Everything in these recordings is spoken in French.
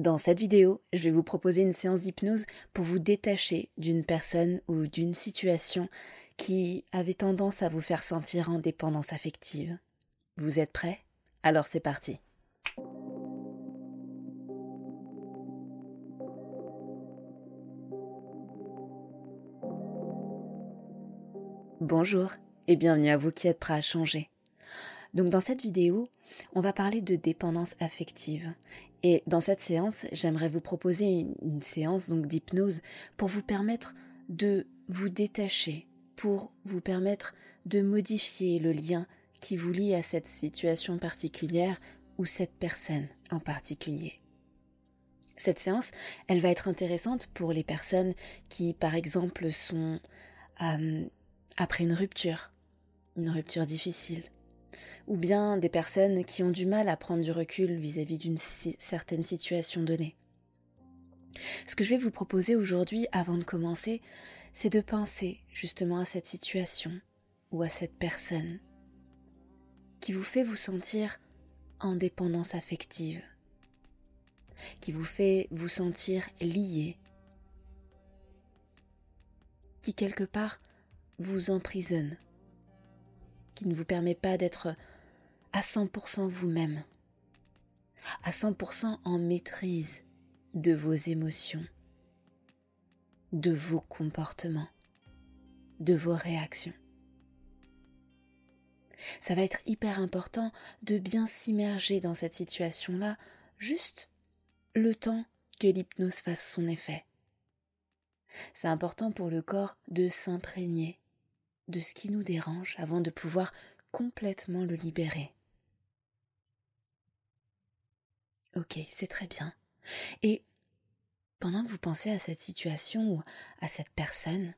Dans cette vidéo, je vais vous proposer une séance d'hypnose pour vous détacher d'une personne ou d'une situation qui avait tendance à vous faire sentir en dépendance affective. Vous êtes prêts? Alors c'est parti. Bonjour et bienvenue à vous qui êtes prêts à changer. Donc dans cette vidéo, on va parler de dépendance affective. Et dans cette séance, j'aimerais vous proposer une, séance donc d'hypnose pour vous permettre de vous détacher, pour vous permettre de modifier le lien qui vous lie à cette situation particulière ou cette personne en particulier. Cette séance, elle va être intéressante pour les personnes qui, par exemple, sont euh, après une rupture, une rupture difficile, ou bien des personnes qui ont du mal à prendre du recul vis-à-vis d'une certaine situation donnée. Ce que je vais vous proposer aujourd'hui, avant de commencer, c'est de penser justement à cette situation ou à cette personne qui vous fait vous sentir en dépendance affective, qui vous fait vous sentir lié, qui quelque part vous emprisonne, qui ne vous permet pas d'être à 100% vous-même, à 100% en maîtrise de vos émotions, de vos comportements, de vos réactions. Ça va être hyper important de bien s'immerger dans cette situation-là, juste le temps que l'hypnose fasse son effet. C'est important pour le corps de s'imprégner de ce qui nous dérange avant de pouvoir complètement le libérer. Ok, c'est très bien. Et pendant que vous pensez à cette situation ou à cette personne,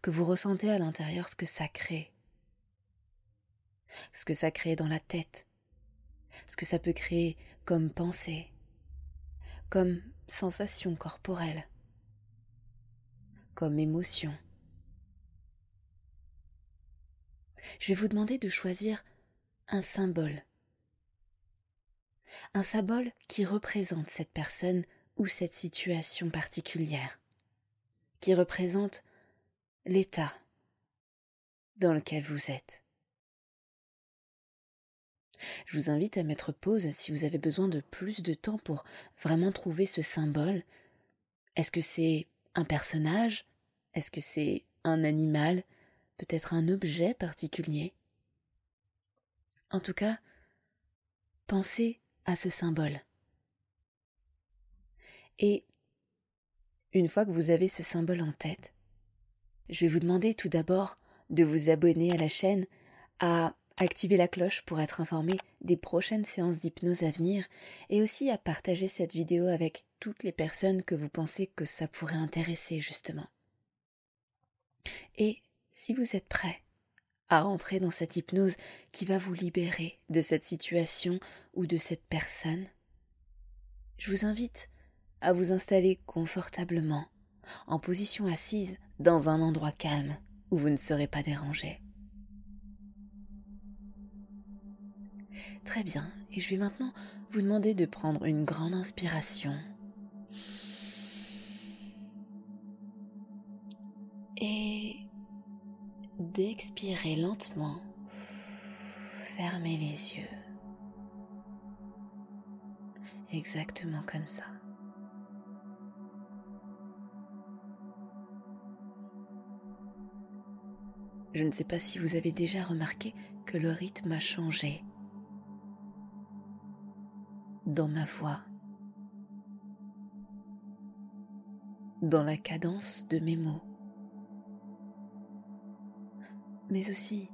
que vous ressentez à l'intérieur ce que ça crée, ce que ça crée dans la tête, ce que ça peut créer comme pensée, comme sensation corporelle, comme émotion. Je vais vous demander de choisir un symbole. Un symbole qui représente cette personne ou cette situation particulière, qui représente l'état dans lequel vous êtes. Je vous invite à mettre pause si vous avez besoin de plus de temps pour vraiment trouver ce symbole. Est-ce que c'est un personnage? Est-ce que c'est un animal? Peut-être un objet particulier En tout cas, pensez à ce symbole. Et une fois que vous avez ce symbole en tête, je vais vous demander tout d'abord de vous abonner à la chaîne, à activer la cloche pour être informé des prochaines séances d'hypnose à venir et aussi à partager cette vidéo avec toutes les personnes que vous pensez que ça pourrait intéresser justement. Et si vous êtes prêt à rentrer dans cette hypnose qui va vous libérer de cette situation ou de cette personne, je vous invite à vous installer confortablement, en position assise, dans un endroit calme où vous ne serez pas dérangé. Très bien, et je vais maintenant vous demander de prendre une grande inspiration. Et d'expirer lentement. Fermez les yeux. exactement comme ça. Je ne sais pas si vous avez déjà remarqué que le rythme a changé dans ma voix, dans la cadence de mes mots, mais aussi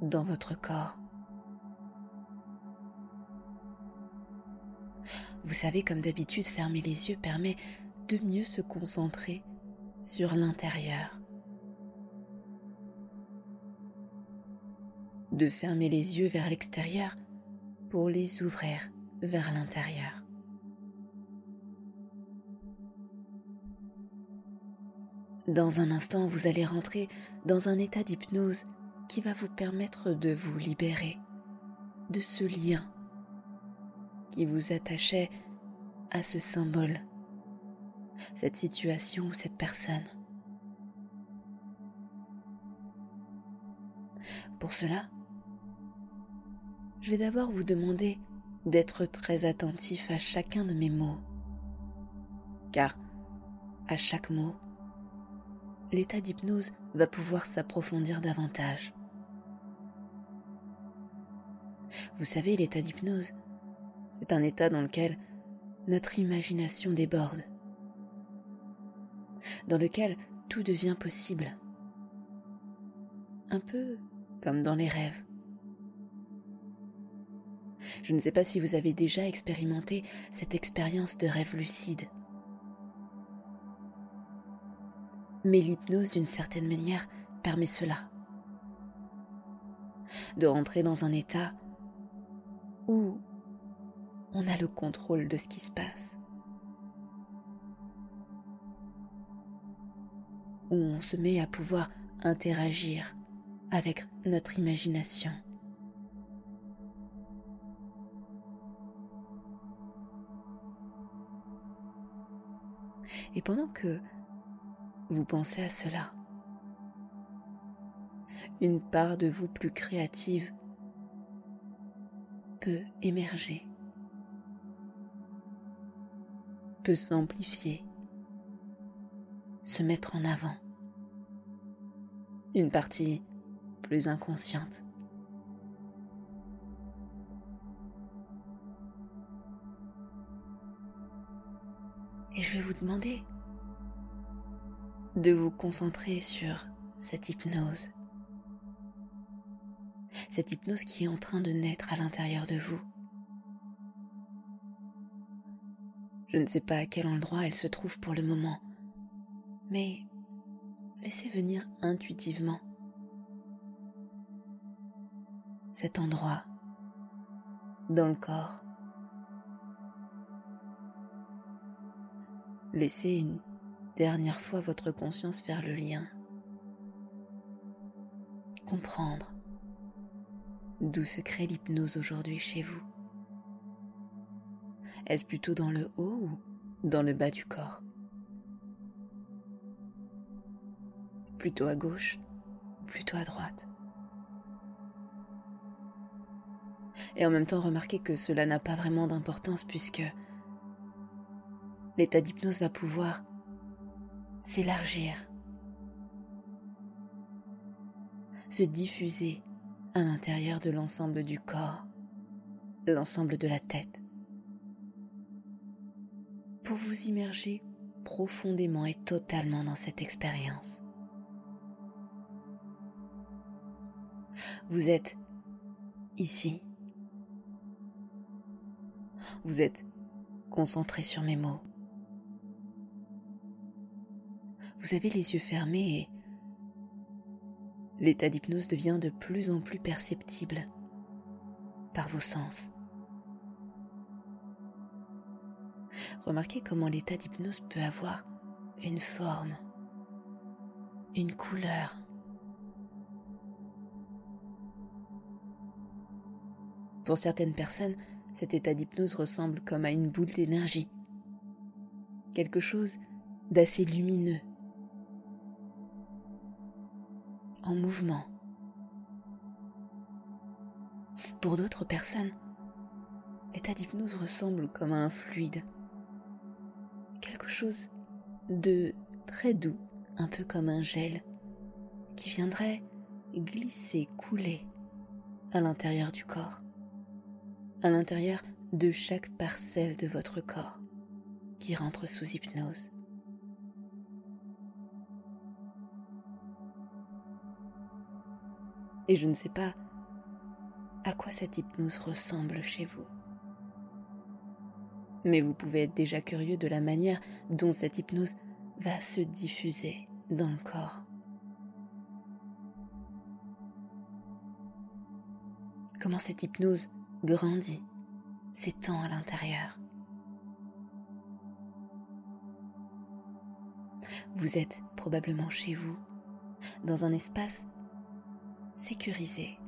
dans votre corps. Vous savez, comme d'habitude, fermer les yeux permet de mieux se concentrer sur l'intérieur. De fermer les yeux vers l'extérieur pour les ouvrir vers l'intérieur. Dans un instant, vous allez rentrer dans un état d'hypnose qui va vous permettre de vous libérer de ce lien qui vous attachait à ce symbole, cette situation ou cette personne. Pour cela, je vais d'abord vous demander d'être très attentif à chacun de mes mots, car à chaque mot, l'état d'hypnose va pouvoir s'approfondir davantage. Vous savez, l'état d'hypnose, c'est un état dans lequel notre imagination déborde, dans lequel tout devient possible, un peu comme dans les rêves. Je ne sais pas si vous avez déjà expérimenté cette expérience de rêve lucide. Mais l'hypnose, d'une certaine manière, permet cela. De rentrer dans un état où on a le contrôle de ce qui se passe. Où on se met à pouvoir interagir avec notre imagination. Et pendant que vous pensez à cela, une part de vous plus créative peut émerger, peut s'amplifier, se mettre en avant. Une partie plus inconsciente. Et je vais vous demander de vous concentrer sur cette hypnose. Cette hypnose qui est en train de naître à l'intérieur de vous. Je ne sais pas à quel endroit elle se trouve pour le moment, mais laissez venir intuitivement cet endroit dans le corps. Laissez une dernière fois votre conscience faire le lien. Comprendre d'où se crée l'hypnose aujourd'hui chez vous. Est-ce plutôt dans le haut ou dans le bas du corps? Plutôt à gauche ou plutôt à droite? Et en même temps remarquez que cela n'a pas vraiment d'importance puisque l'état d'hypnose va pouvoir s'élargir, se diffuser à l'intérieur de l'ensemble du corps, l'ensemble de la tête, pour vous immerger profondément et totalement dans cette expérience. Vous êtes ici. Vous êtes concentré sur mes mots. Vous avez les yeux fermés et l'état d'hypnose devient de plus en plus perceptible par vos sens. Remarquez comment l'état d'hypnose peut avoir une forme, une couleur. Pour certaines personnes, cet état d'hypnose ressemble comme à une boule d'énergie, quelque chose d'assez lumineux, en mouvement. Pour d'autres personnes, état d'hypnose ressemble comme à un fluide. Quelque chose de très doux, un peu comme un gel, qui viendrait glisser, couler à l'intérieur du corps, à l'intérieur de chaque parcelle de votre corps qui rentre sous hypnose. Et je ne sais pas à quoi cette hypnose ressemble chez vous. Mais vous pouvez être déjà curieux de la manière dont cette hypnose va se diffuser dans le corps. Comment cette hypnose grandit, s'étend à l'intérieur. Vous êtes probablement chez vous, dans un espace sécurisé,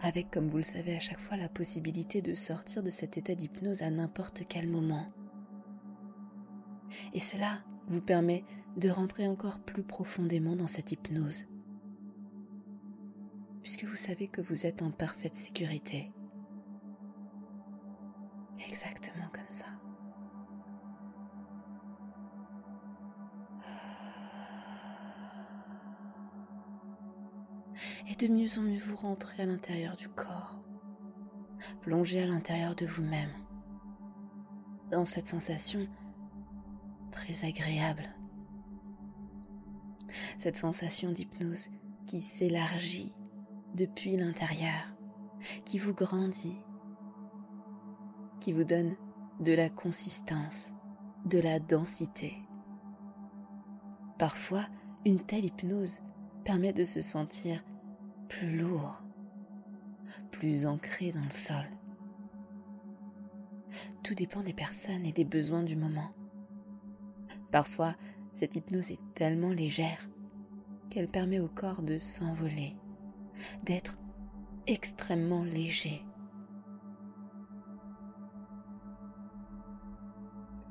avec, comme vous le savez à chaque fois, la possibilité de sortir de cet état d'hypnose à n'importe quel moment. Et cela vous permet de rentrer encore plus profondément dans cette hypnose, puisque vous savez que vous êtes en parfaite sécurité. De mieux en mieux vous rentrez à l'intérieur du corps, plongez à l'intérieur de vous-même, dans cette sensation très agréable, cette sensation d'hypnose qui s'élargit depuis l'intérieur, qui vous grandit, qui vous donne de la consistance, de la densité. Parfois, une telle hypnose permet de se sentir plus lourd, plus ancré dans le sol. Tout dépend des personnes et des besoins du moment. Parfois, cette hypnose est tellement légère qu'elle permet au corps de s'envoler, d'être extrêmement léger.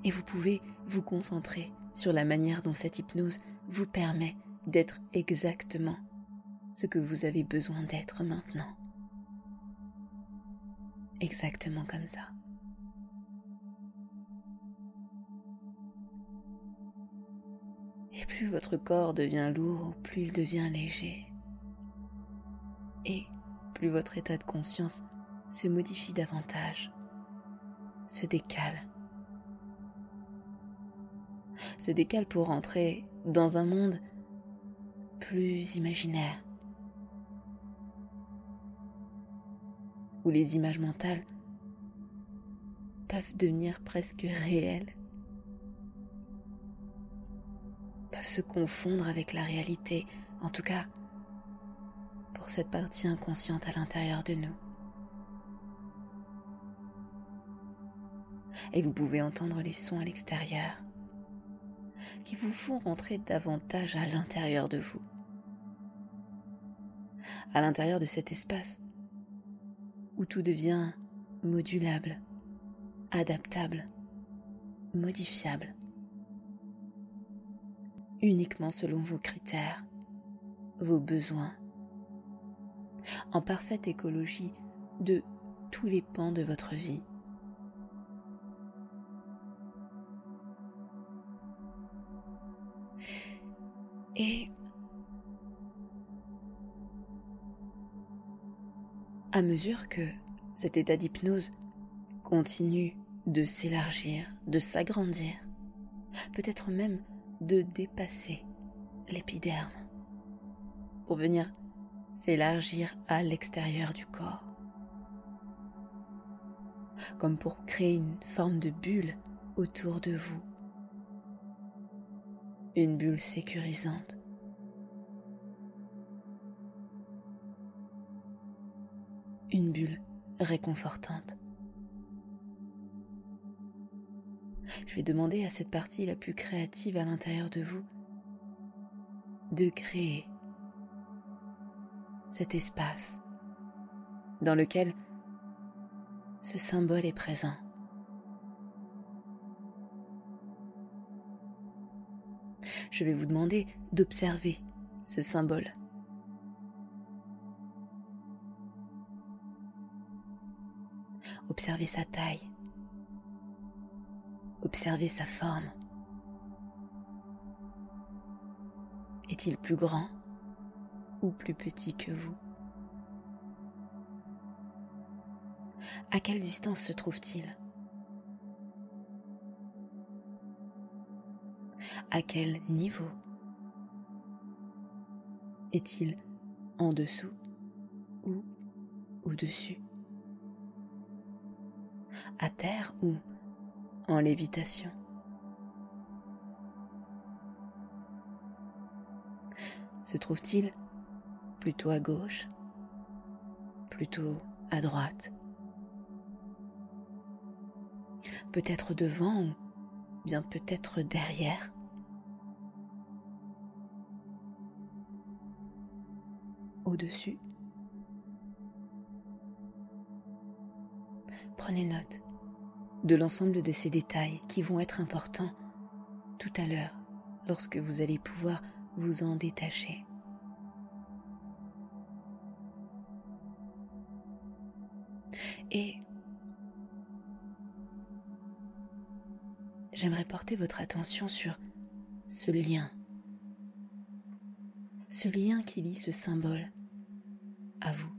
Et vous pouvez vous concentrer sur la manière dont cette hypnose vous permet d'être exactement ce que vous avez besoin d'être maintenant. Exactement comme ça. Et plus votre corps devient lourd, plus il devient léger. Et plus votre état de conscience se modifie davantage, se décale. Se décale pour entrer dans un monde plus imaginaire, où les images mentales peuvent devenir presque réelles, peuvent se confondre avec la réalité, en tout cas pour cette partie inconsciente à l'intérieur de nous. Et vous pouvez entendre les sons à l'extérieur qui vous font rentrer davantage à l'intérieur de vous, à l'intérieur de cet espace où tout devient modulable, adaptable, modifiable, uniquement selon vos critères, vos besoins, en parfaite écologie de tous les pans de votre vie. Et à mesure que cet état d'hypnose continue de s'élargir, de s'agrandir, peut-être même de dépasser l'épiderme pour venir s'élargir à l'extérieur du corps, comme pour créer une forme de bulle autour de vous, une bulle sécurisante une bulle réconfortante. Je vais demander à cette partie la plus créative à l'intérieur de vous de créer cet espace dans lequel ce symbole est présent. Je vais vous demander d'observer ce symbole Observez sa taille. Observez sa forme. Est-il plus grand ou plus petit que vous? À quelle distance se trouve-t-il? À quel niveau? Est-il en dessous ou au-dessus? À terre ou en lévitation. Se trouve-t-il plutôt à gauche Plutôt à droite? Peut-être devant ou bien peut-être derrière? Au-dessus? Prenez note de l'ensemble de ces détails qui vont être importants tout à l'heure lorsque vous allez pouvoir vous en détacher. Et j'aimerais porter votre attention sur ce lien, ce lien qui lie ce symbole à vous.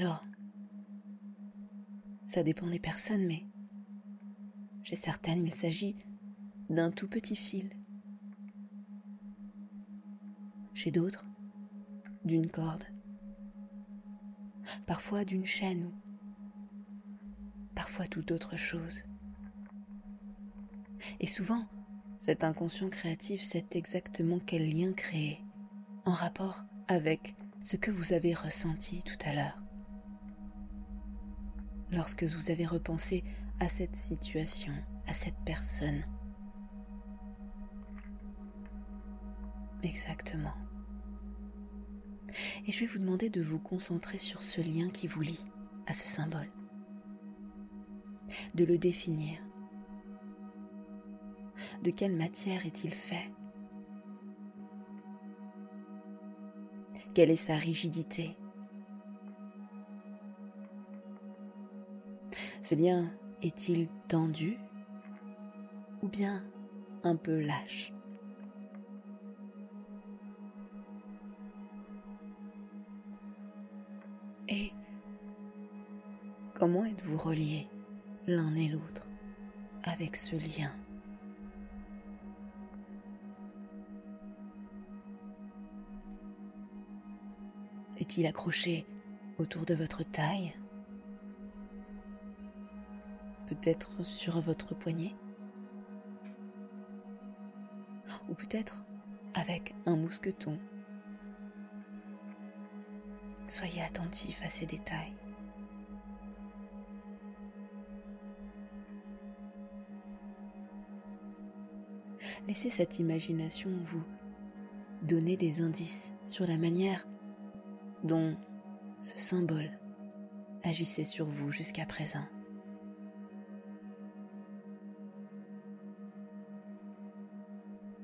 Alors, ça dépend des personnes, mais chez certaines, il s'agit d'un tout petit fil. Chez d'autres, d'une corde. Parfois d'une chaîne ou parfois toute autre chose. Et souvent, cet inconscient créatif sait exactement quel lien créer en rapport avec ce que vous avez ressenti tout à l'heure lorsque vous avez repensé à cette situation, à cette personne. Exactement. Et je vais vous demander de vous concentrer sur ce lien qui vous lie à ce symbole. De le définir. De quelle matière est-il fait? Quelle est sa rigidité? Ce lien est-il tendu ou bien un peu lâche? Et comment êtes-vous reliés l'un et l'autre avec ce lien? Est-il accroché autour de votre taille? Peut-être sur votre poignet, ou peut-être avec un mousqueton. Soyez attentif à ces détails. Laissez cette imagination vous donner des indices sur la manière dont ce symbole agissait sur vous jusqu'à présent.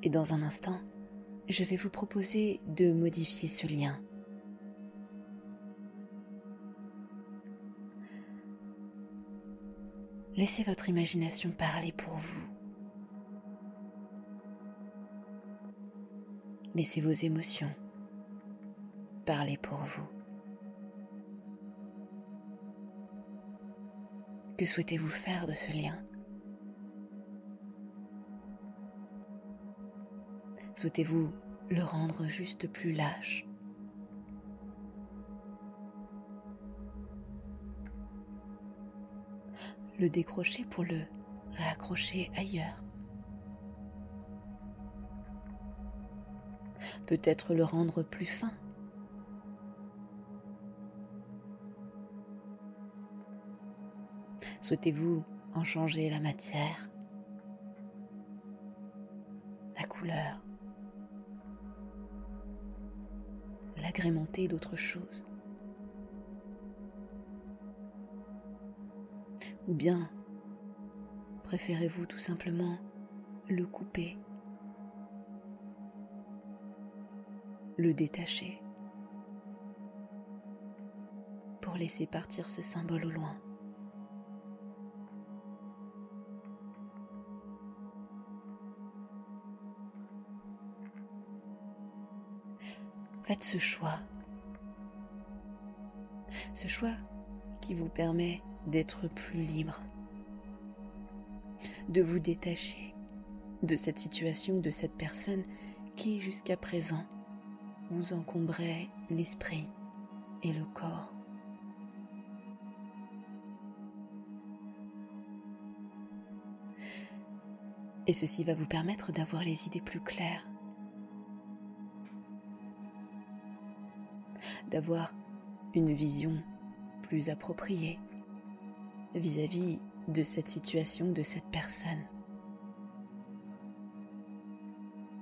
Et dans un instant, je vais vous proposer de modifier ce lien. Laissez votre imagination parler pour vous. Laissez vos émotions parler pour vous. Que souhaitez-vous faire de ce lien? Souhaitez-vous le rendre juste plus lâche? Le décrocher pour le réaccrocher ailleurs. Peut-être le rendre plus fin. Souhaitez-vous en changer la matière, la couleur? D'autres choses. Ou bien préférez-vous tout simplement le couper le détacher, pour laisser partir ce symbole au loin? Faites ce choix. Ce choix qui vous permet d'être plus libre, de vous détacher de cette situation, de cette personne qui jusqu'à présent vous encombrait l'esprit et le corps. Et ceci va vous permettre d'avoir les idées plus claires, d'avoir une vision plus appropriée vis-à-vis de cette situation, de cette personne.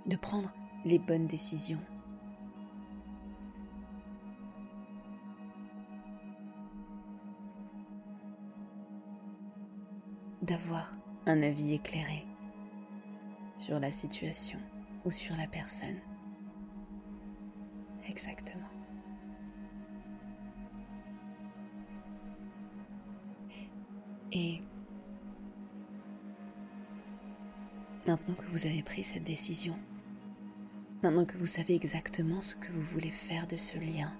De prendre les bonnes décisions. D'avoir un avis éclairé sur la situation ou sur la personne. Exactement. Et maintenant que vous avez pris cette décision, maintenant que vous savez exactement ce que vous voulez faire de ce lien,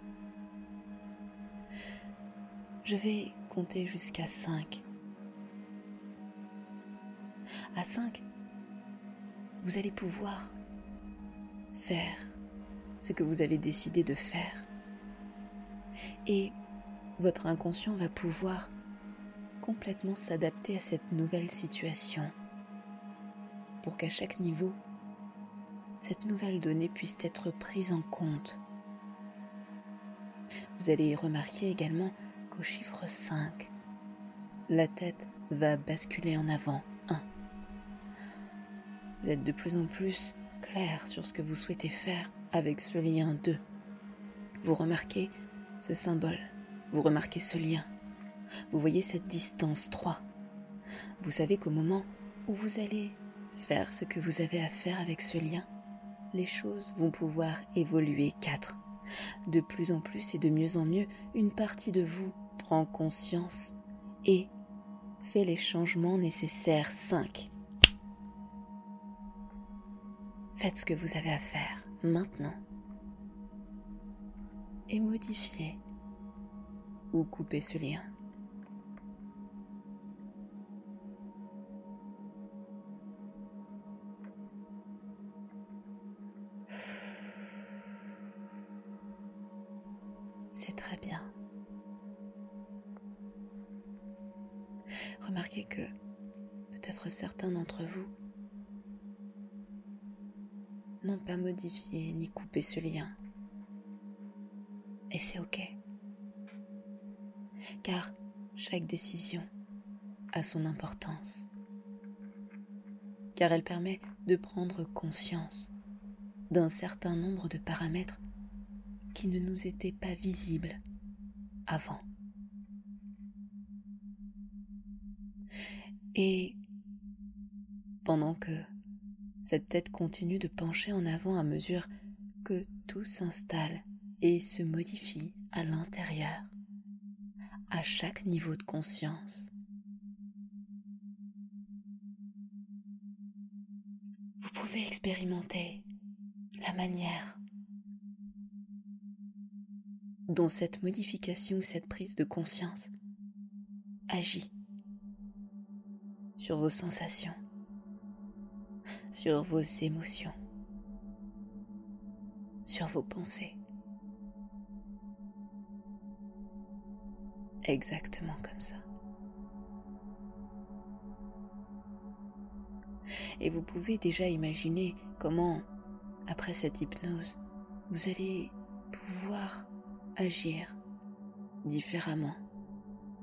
je vais compter jusqu'à 5. À 5, vous allez pouvoir faire ce que vous avez décidé de faire. Et votre inconscient va pouvoir complètement s'adapter à cette nouvelle situation pour qu'à chaque niveau, cette nouvelle donnée puisse être prise en compte. Vous allez remarquer également qu'au chiffre 5, la tête va basculer en avant 1. Vous êtes de plus en plus clair sur ce que vous souhaitez faire avec ce lien 2. Vous remarquez ce symbole, vous remarquez ce lien vous voyez cette distance 3. Vous savez qu'au moment où vous allez faire ce que vous avez à faire avec ce lien, les choses vont pouvoir évoluer 4. De plus en plus et de mieux en mieux, une partie de vous prend conscience et fait les changements nécessaires 5. Faites ce que vous avez à faire maintenant et modifiez ou coupez ce lien. Ni coupé ce lien. Et c'est ok. Car chaque décision a son importance. Car elle permet de prendre conscience d'un certain nombre de paramètres qui ne nous était pas visible avant. Et pendant que cette tête continue de pencher en avant à mesure que tout s'installe et se modifie à l'intérieur, à chaque niveau de conscience. Vous pouvez expérimenter la manière dont cette modification ou cette prise de conscience agit sur vos sensations, sur vos émotions, sur vos pensées. Exactement comme ça. Et vous pouvez déjà imaginer comment, après cette hypnose, vous allez pouvoir agir différemment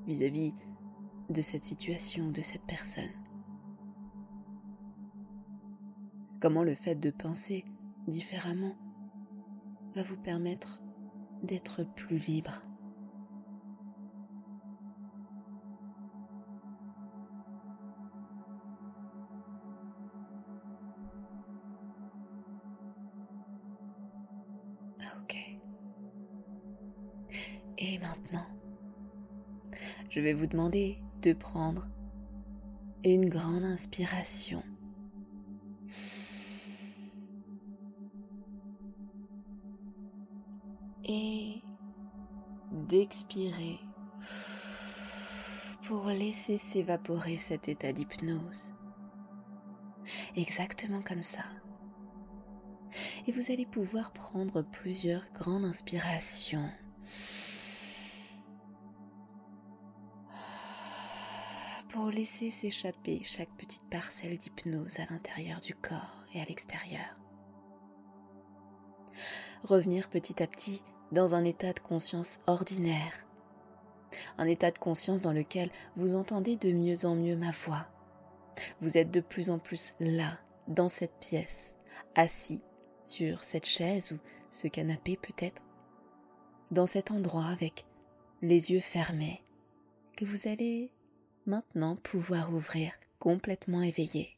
vis-à-vis de cette situation, de cette personne. Comment le fait de penser différemment va vous permettre d'être plus libre? Ok. Et maintenant, je vais vous demander de prendre une grande inspiration. D'expirer pour laisser s'évaporer cet état d'hypnose. Exactement comme ça. Et vous allez pouvoir prendre plusieurs grandes inspirations. Pour laisser s'échapper chaque petite parcelle d'hypnose à l'intérieur du corps et à l'extérieur. Revenir petit à petit dans un état de conscience ordinaire un état de conscience dans lequel vous entendez de mieux en mieux ma voix. Vous êtes de plus en plus là, dans cette pièce, assis sur cette chaise ou ce canapé peut-être, dans cet endroit avec les yeux fermés, que vous allez maintenant pouvoir ouvrir complètement éveillé.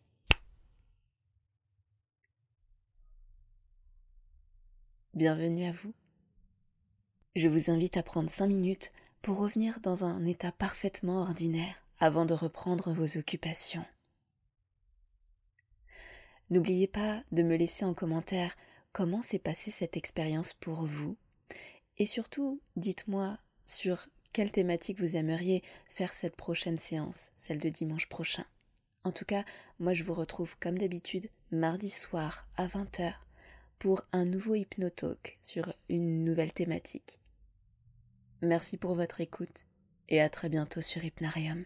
Bienvenue à vous. Je vous invite à prendre cinq minutes pour revenir dans un état parfaitement ordinaire avant de reprendre vos occupations. N'oubliez pas de me laisser en commentaire comment s'est passée cette expérience pour vous et surtout dites-moi sur quelle thématique vous aimeriez faire cette prochaine séance, celle de dimanche prochain. En tout cas, moi je vous retrouve comme d'habitude mardi soir à 20h pour un nouveau hypnotalk sur une nouvelle thématique. Merci pour votre écoute et à très bientôt sur Hypnarium.